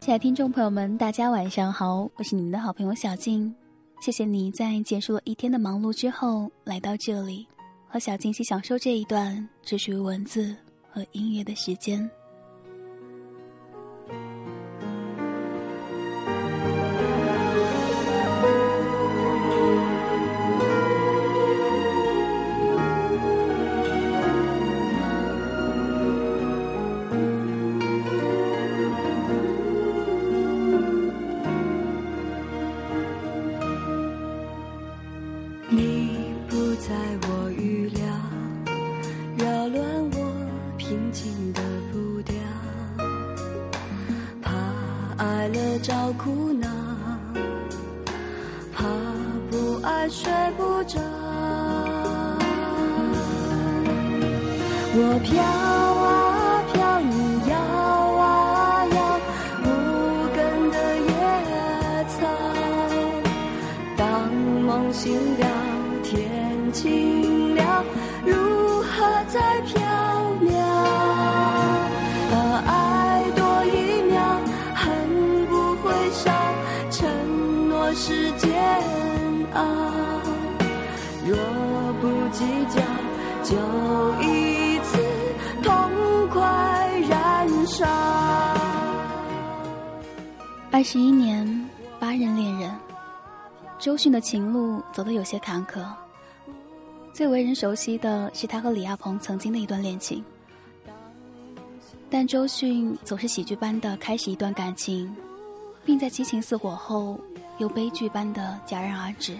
亲爱的听众朋友们，大家晚上好，我是你们的好朋友小静。谢谢你在结束了一天的忙碌之后来到这里，和小静一起享受这一段只属于文字和音乐的时间。二十一年，八任恋人，周迅的情路走得有些坎坷。最为人熟悉的是他和李亚鹏曾经的一段恋情，但周迅总是喜剧般的开始一段感情，并在激情似火后又悲剧般的戛然而止。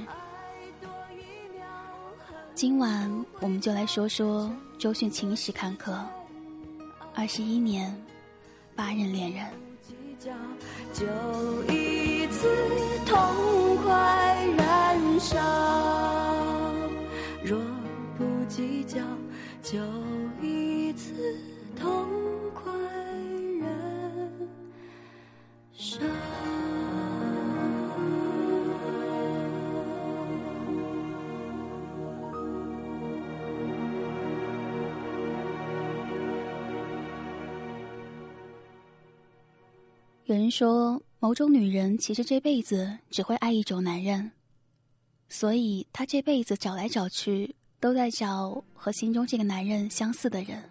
今晚我们就来说说周迅情史坎坷。二十一年，八人恋人。就一次痛快燃烧，若不计较，就一次痛快燃烧。有人说，某种女人其实这辈子只会爱一种男人，所以她这辈子找来找去都在找和心中这个男人相似的人。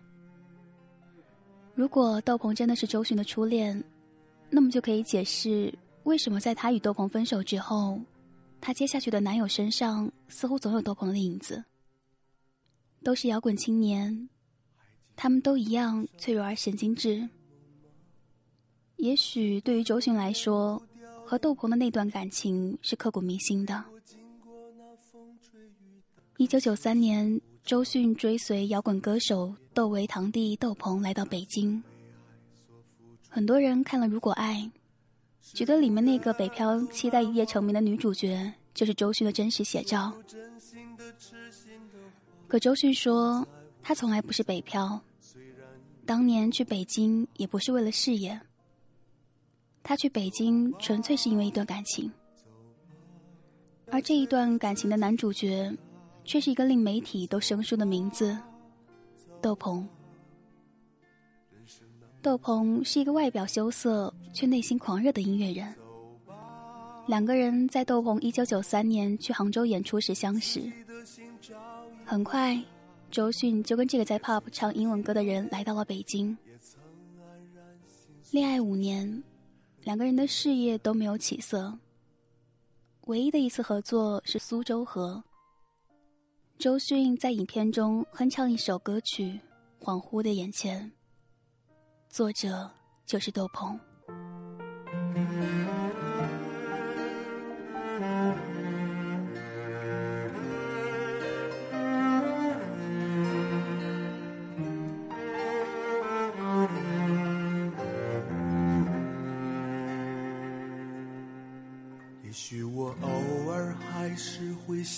如果窦鹏真的是周迅的初恋，那么就可以解释为什么在她与窦鹏分手之后，她接下去的男友身上似乎总有窦鹏的影子。都是摇滚青年，他们都一样脆弱而神经质。也许对于周迅来说，和窦鹏的那段感情是刻骨铭心的。一九九三年，周迅追随摇滚歌手窦唯堂弟窦鹏来到北京。很多人看了《如果爱》，觉得里面那个北漂期待一夜成名的女主角就是周迅的真实写照。可周迅说，她从来不是北漂，当年去北京也不是为了事业。他去北京纯粹是因为一段感情，而这一段感情的男主角，却是一个令媒体都生疏的名字——窦鹏。窦鹏是一个外表羞涩却内心狂热的音乐人。两个人在窦鹏一九九三年去杭州演出时相识，很快，周迅就跟这个在 pop 唱英文歌的人来到了北京。恋爱五年。两个人的事业都没有起色。唯一的一次合作是《苏州河》。周迅在影片中哼唱一首歌曲《恍惚的眼前》，作者就是窦鹏。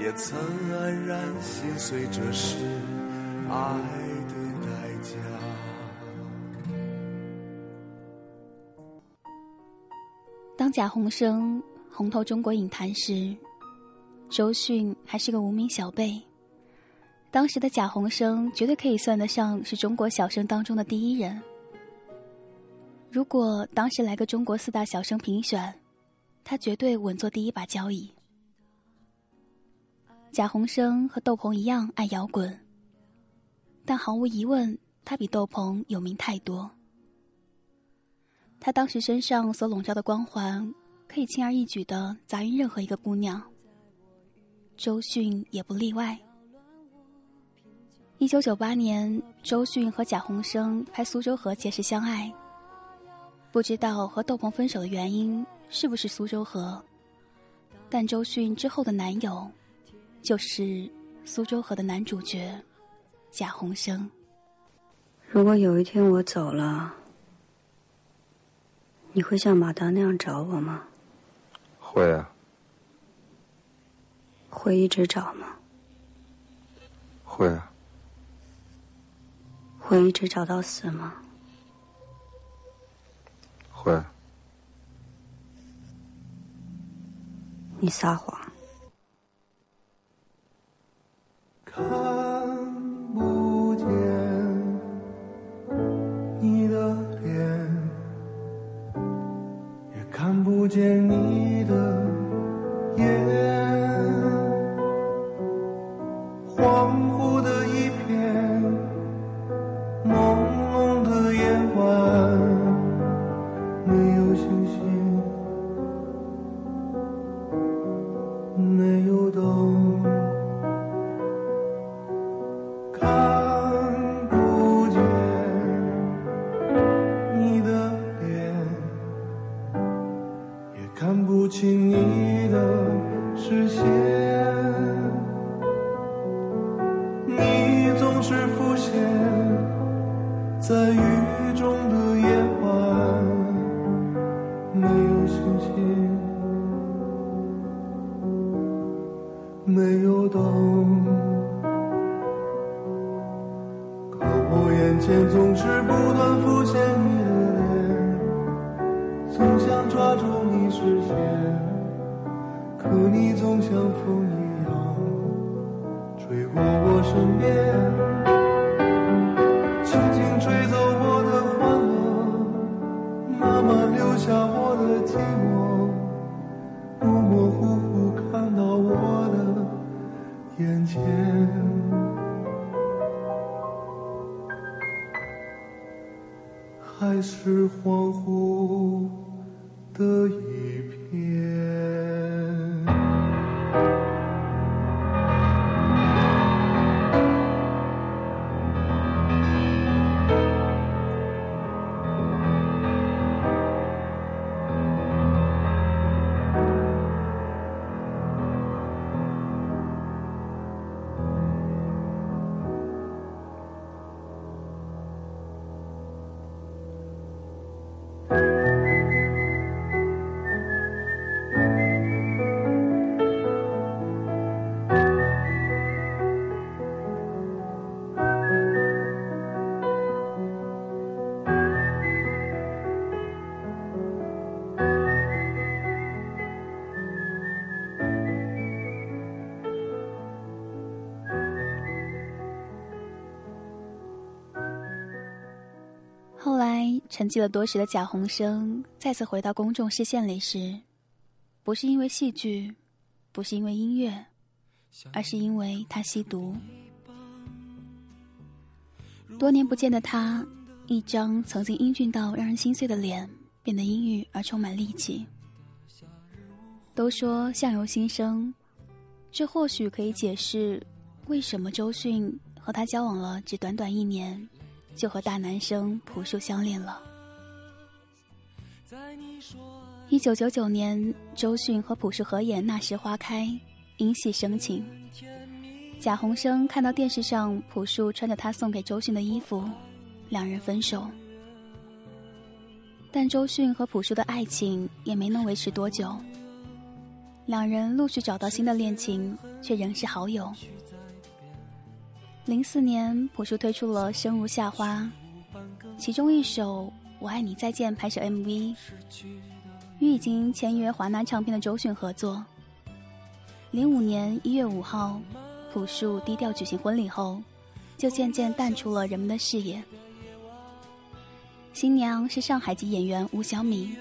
也曾黯然心碎，这是爱的代价。当贾宏声红透中国影坛时，周迅还是个无名小辈。当时的贾宏声绝对可以算得上是中国小生当中的第一人。如果当时来个中国四大小生评选，他绝对稳坐第一把交椅。贾宏声和窦鹏一样爱摇滚，但毫无疑问，他比窦鹏有名太多。他当时身上所笼罩的光环，可以轻而易举的砸晕任何一个姑娘。周迅也不例外。一九九八年，周迅和贾宏声拍《苏州河》结识相爱。不知道和窦鹏分手的原因是不是苏州河，但周迅之后的男友，就是苏州河的男主角贾宏声。如果有一天我走了，你会像马达那样找我吗？会啊。会一直找吗？会啊。会一直找到死吗？会，你撒谎。看没有灯，可我眼前总是不断浮现你的脸，总想抓住你视线，可你总像风一样吹过我身边。轻轻吹走我的欢乐，慢慢留下我的寂寞，眼前，还是恍惚。沉寂了多时的贾宏声再次回到公众视线里时，不是因为戏剧，不是因为音乐，而是因为他吸毒。多年不见的他，一张曾经英俊到让人心碎的脸，变得阴郁而充满戾气。都说相由心生，这或许可以解释为什么周迅和他交往了只短短一年，就和大男生朴树相恋了。一九九九年，周迅和朴树合演《那时花开》，因戏生情。贾宏声看到电视上朴树穿着他送给周迅的衣服，两人分手。但周迅和朴树的爱情也没能维持多久，两人陆续找到新的恋情，却仍是好友。零四年，朴树推出了《生如夏花》，其中一首《我爱你再见》拍摄 MV。与已经签约华纳唱片的周迅合作。零五年一月五号，朴树低调举行婚礼后，就渐渐淡出了人们的视野。新娘是上海籍演员吴晓敏。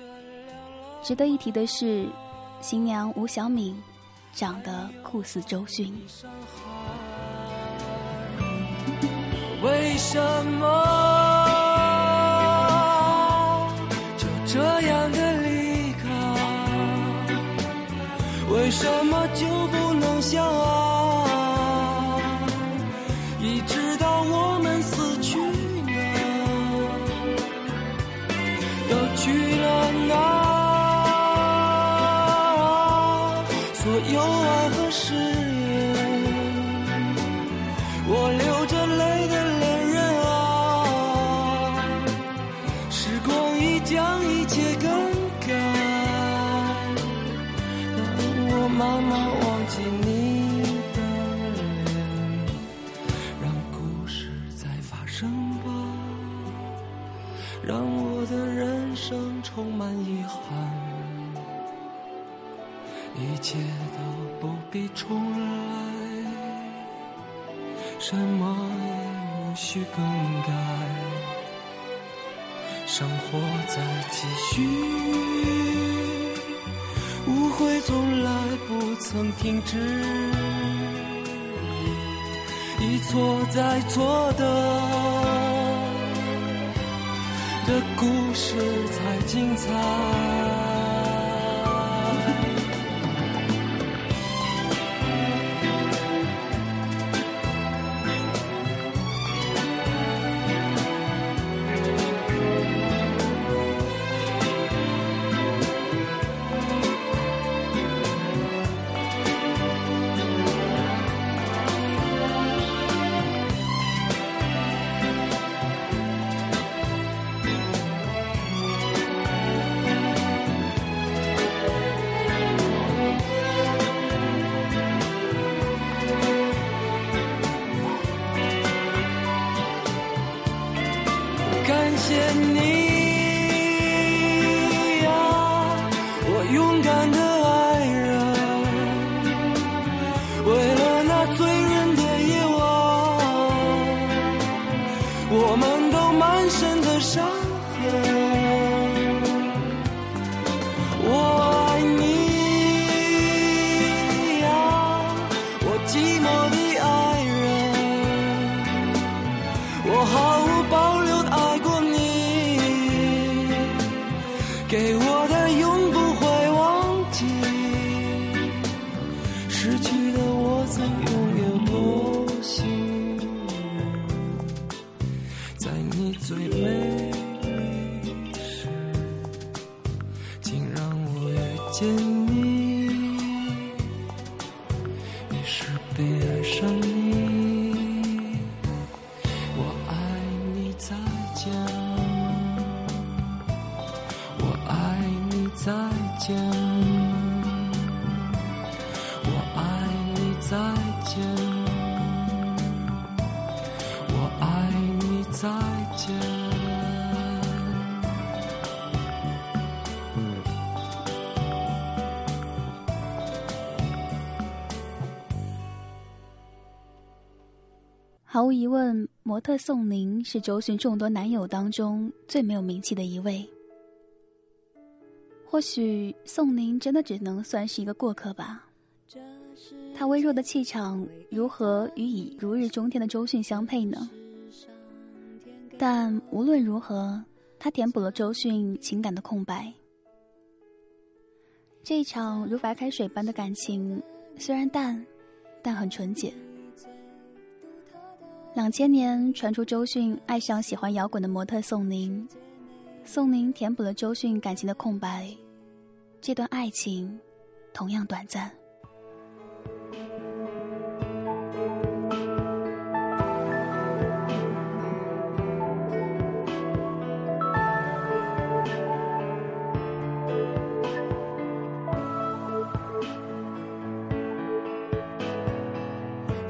值得一提的是，新娘吴晓敏长得酷似周迅。为什么就这样的离开？为什么就不能相爱，生充满遗憾，一切都不必重来，什么也无需更改，生活在继续。误会从来不曾停止，一错再错的的故事才精彩。特宋宁是周迅众多男友当中最没有名气的一位。或许宋宁真的只能算是一个过客吧。他微弱的气场如何与已如日中天的周迅相配呢？但无论如何，他填补了周迅情感的空白。这一场如白开水般的感情，虽然淡，但很纯洁。两千年传出周迅爱上喜欢摇滚的模特宋宁，宋宁填补了周迅感情的空白，这段爱情同样短暂。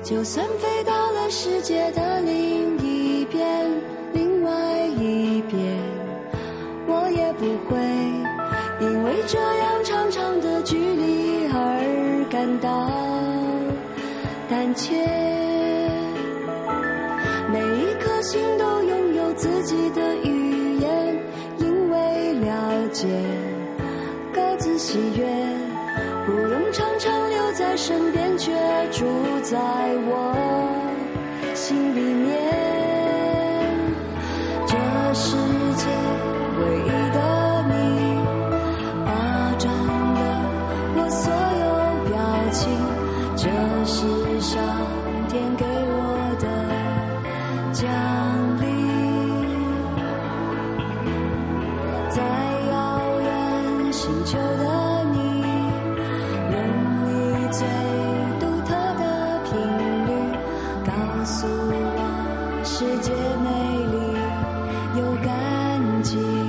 就算飞世界的另一边，另外一边，我也不会因为这样长长的距离而感到胆怯。每一颗心都拥有自己的语言，因为了解，各自喜悦，不用常常留在身边，却住在我诉我世界美丽又干净。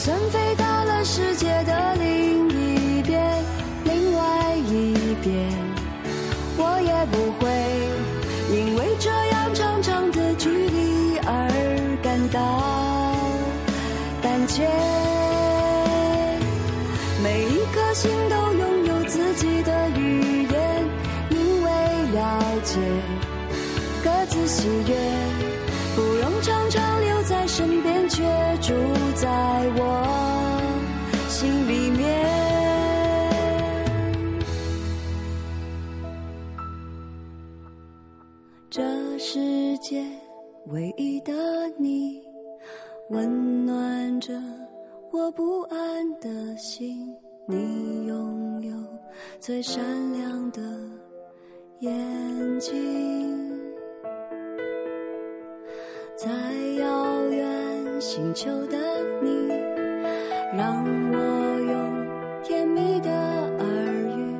就算飞到了世界的另一边，另外一边，我也不会因为这样长长的距离而感到胆怯。每一颗心都拥有自己的语言，因为了解，各自喜悦。不用常常身边，却住在我心里面。这世界唯一的你，温暖着我不安的心。你拥有最闪亮的眼睛。在遥远星球的你，让我用甜蜜的耳语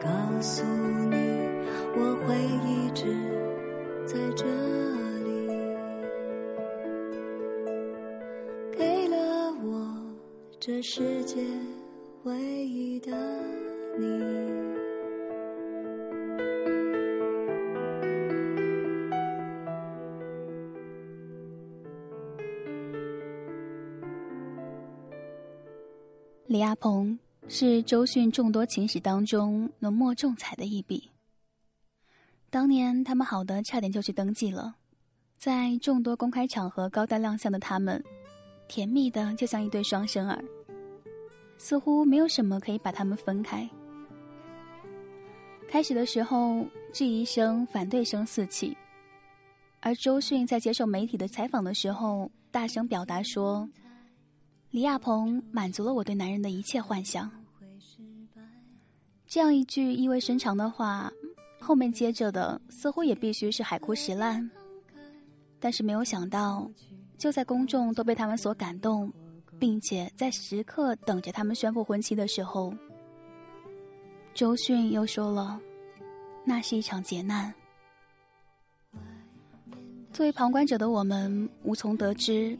告诉你，我会一直在这里，给了我这世界唯一的你。李亚鹏是周迅众多情史当中浓墨重彩的一笔。当年他们好的差点就去登记了，在众多公开场合高调亮相的他们，甜蜜的就像一对双生儿，似乎没有什么可以把他们分开。开始的时候，质疑声、反对声四起，而周迅在接受媒体的采访的时候，大声表达说。李亚鹏满足了我对男人的一切幻想。这样一句意味深长的话，后面接着的似乎也必须是海枯石烂。但是没有想到，就在公众都被他们所感动，并且在时刻等着他们宣布婚期的时候，周迅又说了：“那是一场劫难。作为旁观者的我们，无从得知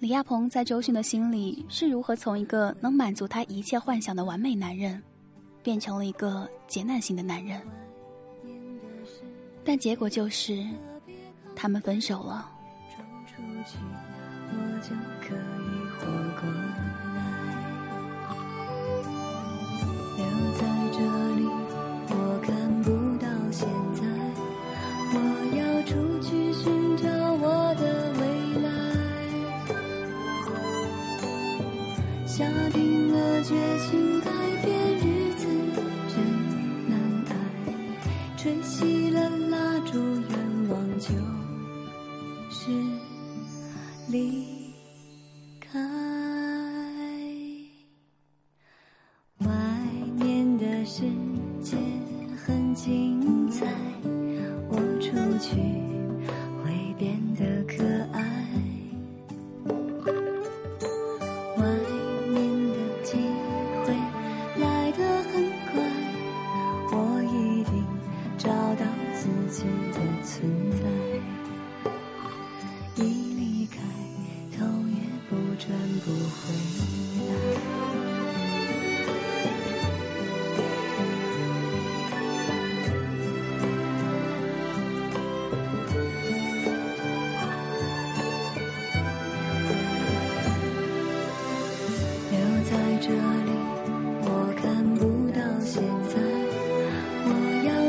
李亚鹏在周迅的心里是如何从一个能满足他一切幻想的完美男人，变成了一个劫难型的男人。但结果就是，他们分手了。我就可以活。留在这里绝情改变日子，真难挨。追星。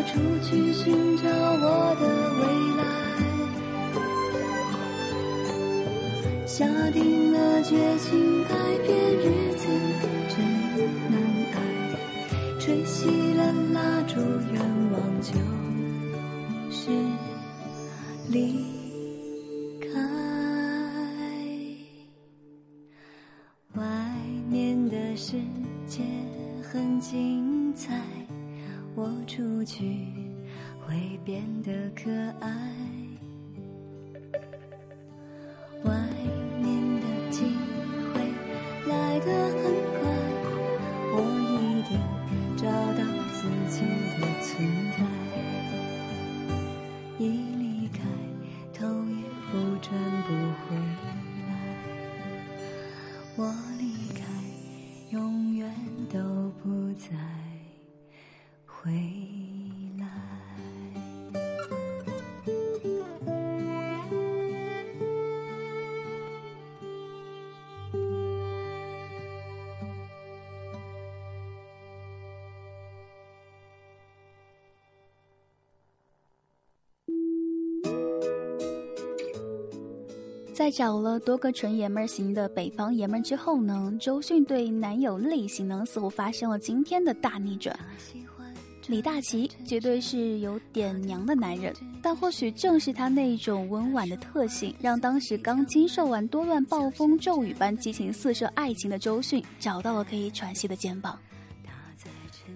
出去寻找我的未来。下定了决心改变日子真难爱吹熄了蜡烛愿望就在回忆。在找了多个纯爷们儿型的北方爷们儿之后呢，周迅对男友类型呢似乎发生了今天的大逆转。李大齐绝对是有点娘的男人，但或许正是他那种温婉的特性，让当时刚经受完多段暴风骤雨般激情四射爱情的周迅找到了可以喘息的肩膀。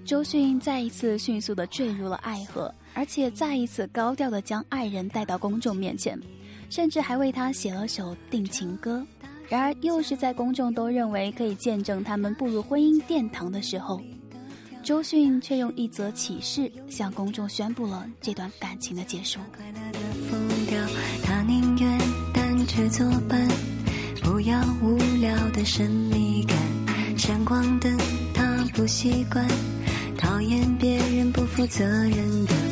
周迅再一次迅速的坠入了爱河，而且再一次高调的将爱人带到公众面前。甚至还为他写了首定情歌，然而又是在公众都认为可以见证他们步入婚姻殿堂的时候，周迅却用一则启事向公众宣布了这段感情的结束。他宁愿单车作伴，不要无聊的神秘感。闪光灯他不习惯，讨厌别人不负责任的。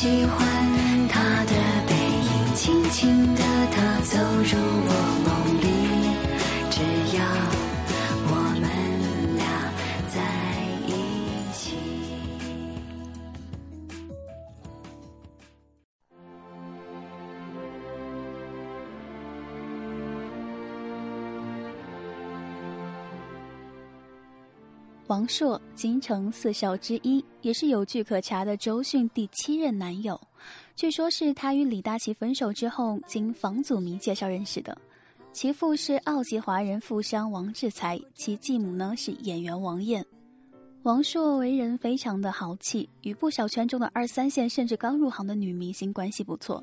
喜欢王朔，京城四少之一，也是有据可查的周迅第七任男友。据说是他与李大齐分手之后，经房祖名介绍认识的。其父是澳籍华人富商王志才，其继母呢是演员王艳。王朔为人非常的豪气，与不少圈中的二三线甚至刚入行的女明星关系不错。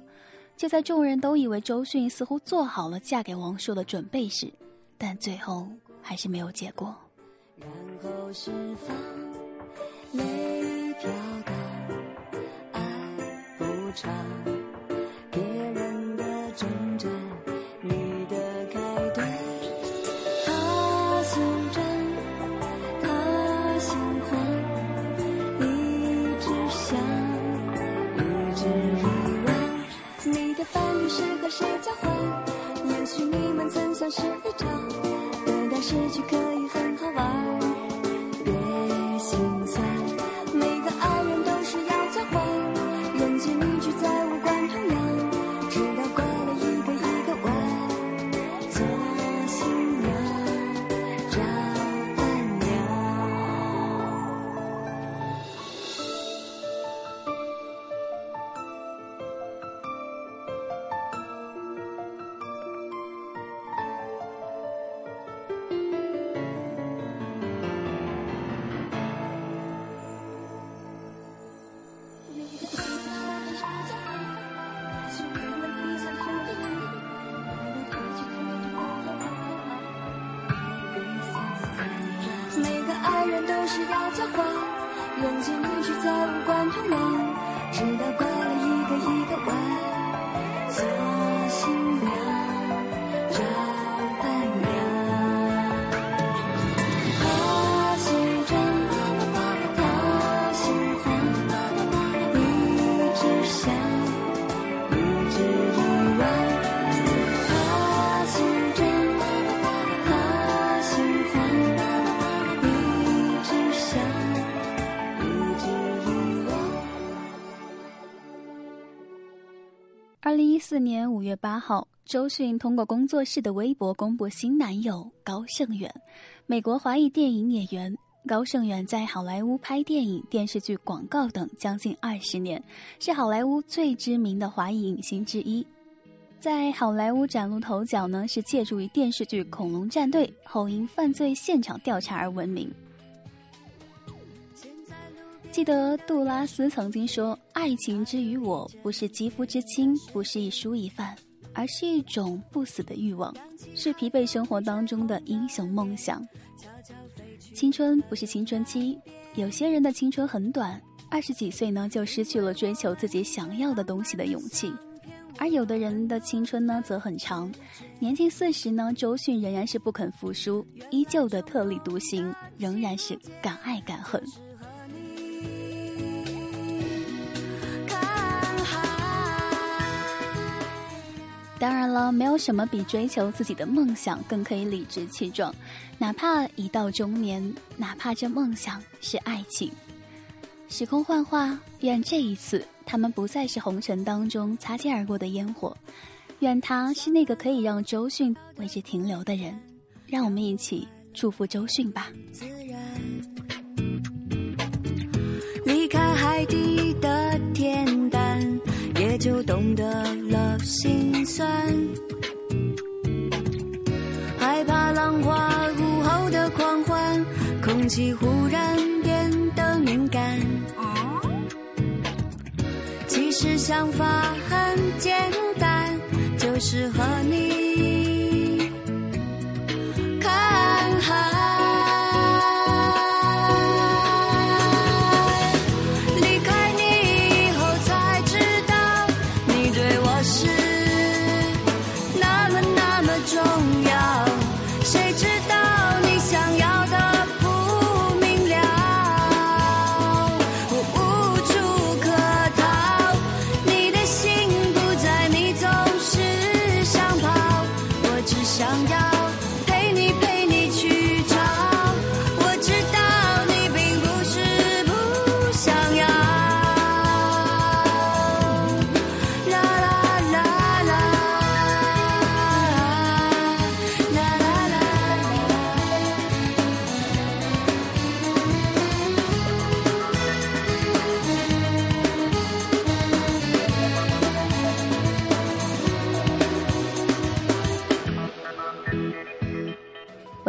就在众人都以为周迅似乎做好了嫁给王朔的准备时，但最后还是没有结果。然后释放泪飘荡爱不长，是要交换，人间离去再无关痛痒，直到拐四年五月八号，周迅通过工作室的微博公布新男友高胜远，美国华裔电影演员。高胜远在好莱坞拍电影、电视剧、广告等将近二十年，是好莱坞最知名的华裔影星之一。在好莱坞崭露头角呢，是借助于电视剧《恐龙战队》后因犯罪现场调查而闻名。记得杜拉斯曾经说：“爱情之于我，不是肌肤之亲，不是一蔬一饭，而是一种不死的欲望，是疲惫生活当中的英雄梦想。”青春不是青春期，有些人的青春很短，二十几岁呢就失去了追求自己想要的东西的勇气，而有的人的青春呢则很长，年近四十呢，周迅仍然是不肯服输，依旧的特立独行，仍然是敢爱敢恨。当然了，没有什么比追求自己的梦想更可以理直气壮，哪怕已到中年，哪怕这梦想是爱情。时空幻化，愿这一次他们不再是红尘当中擦肩而过的烟火，愿他是那个可以让周迅为之停留的人。让我们一起祝福周迅吧。离开海底的天淡，也就懂得害怕浪花午后的狂欢，空气忽然变得敏感。其实想法很简单，就是和你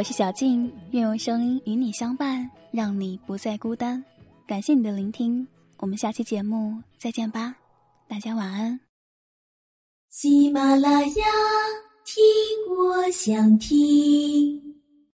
是小静，愿用声音与你相伴，让你不再孤单。感谢你的聆听，我们下期节目再见吧，大家晚安。喜马拉雅，听我想听。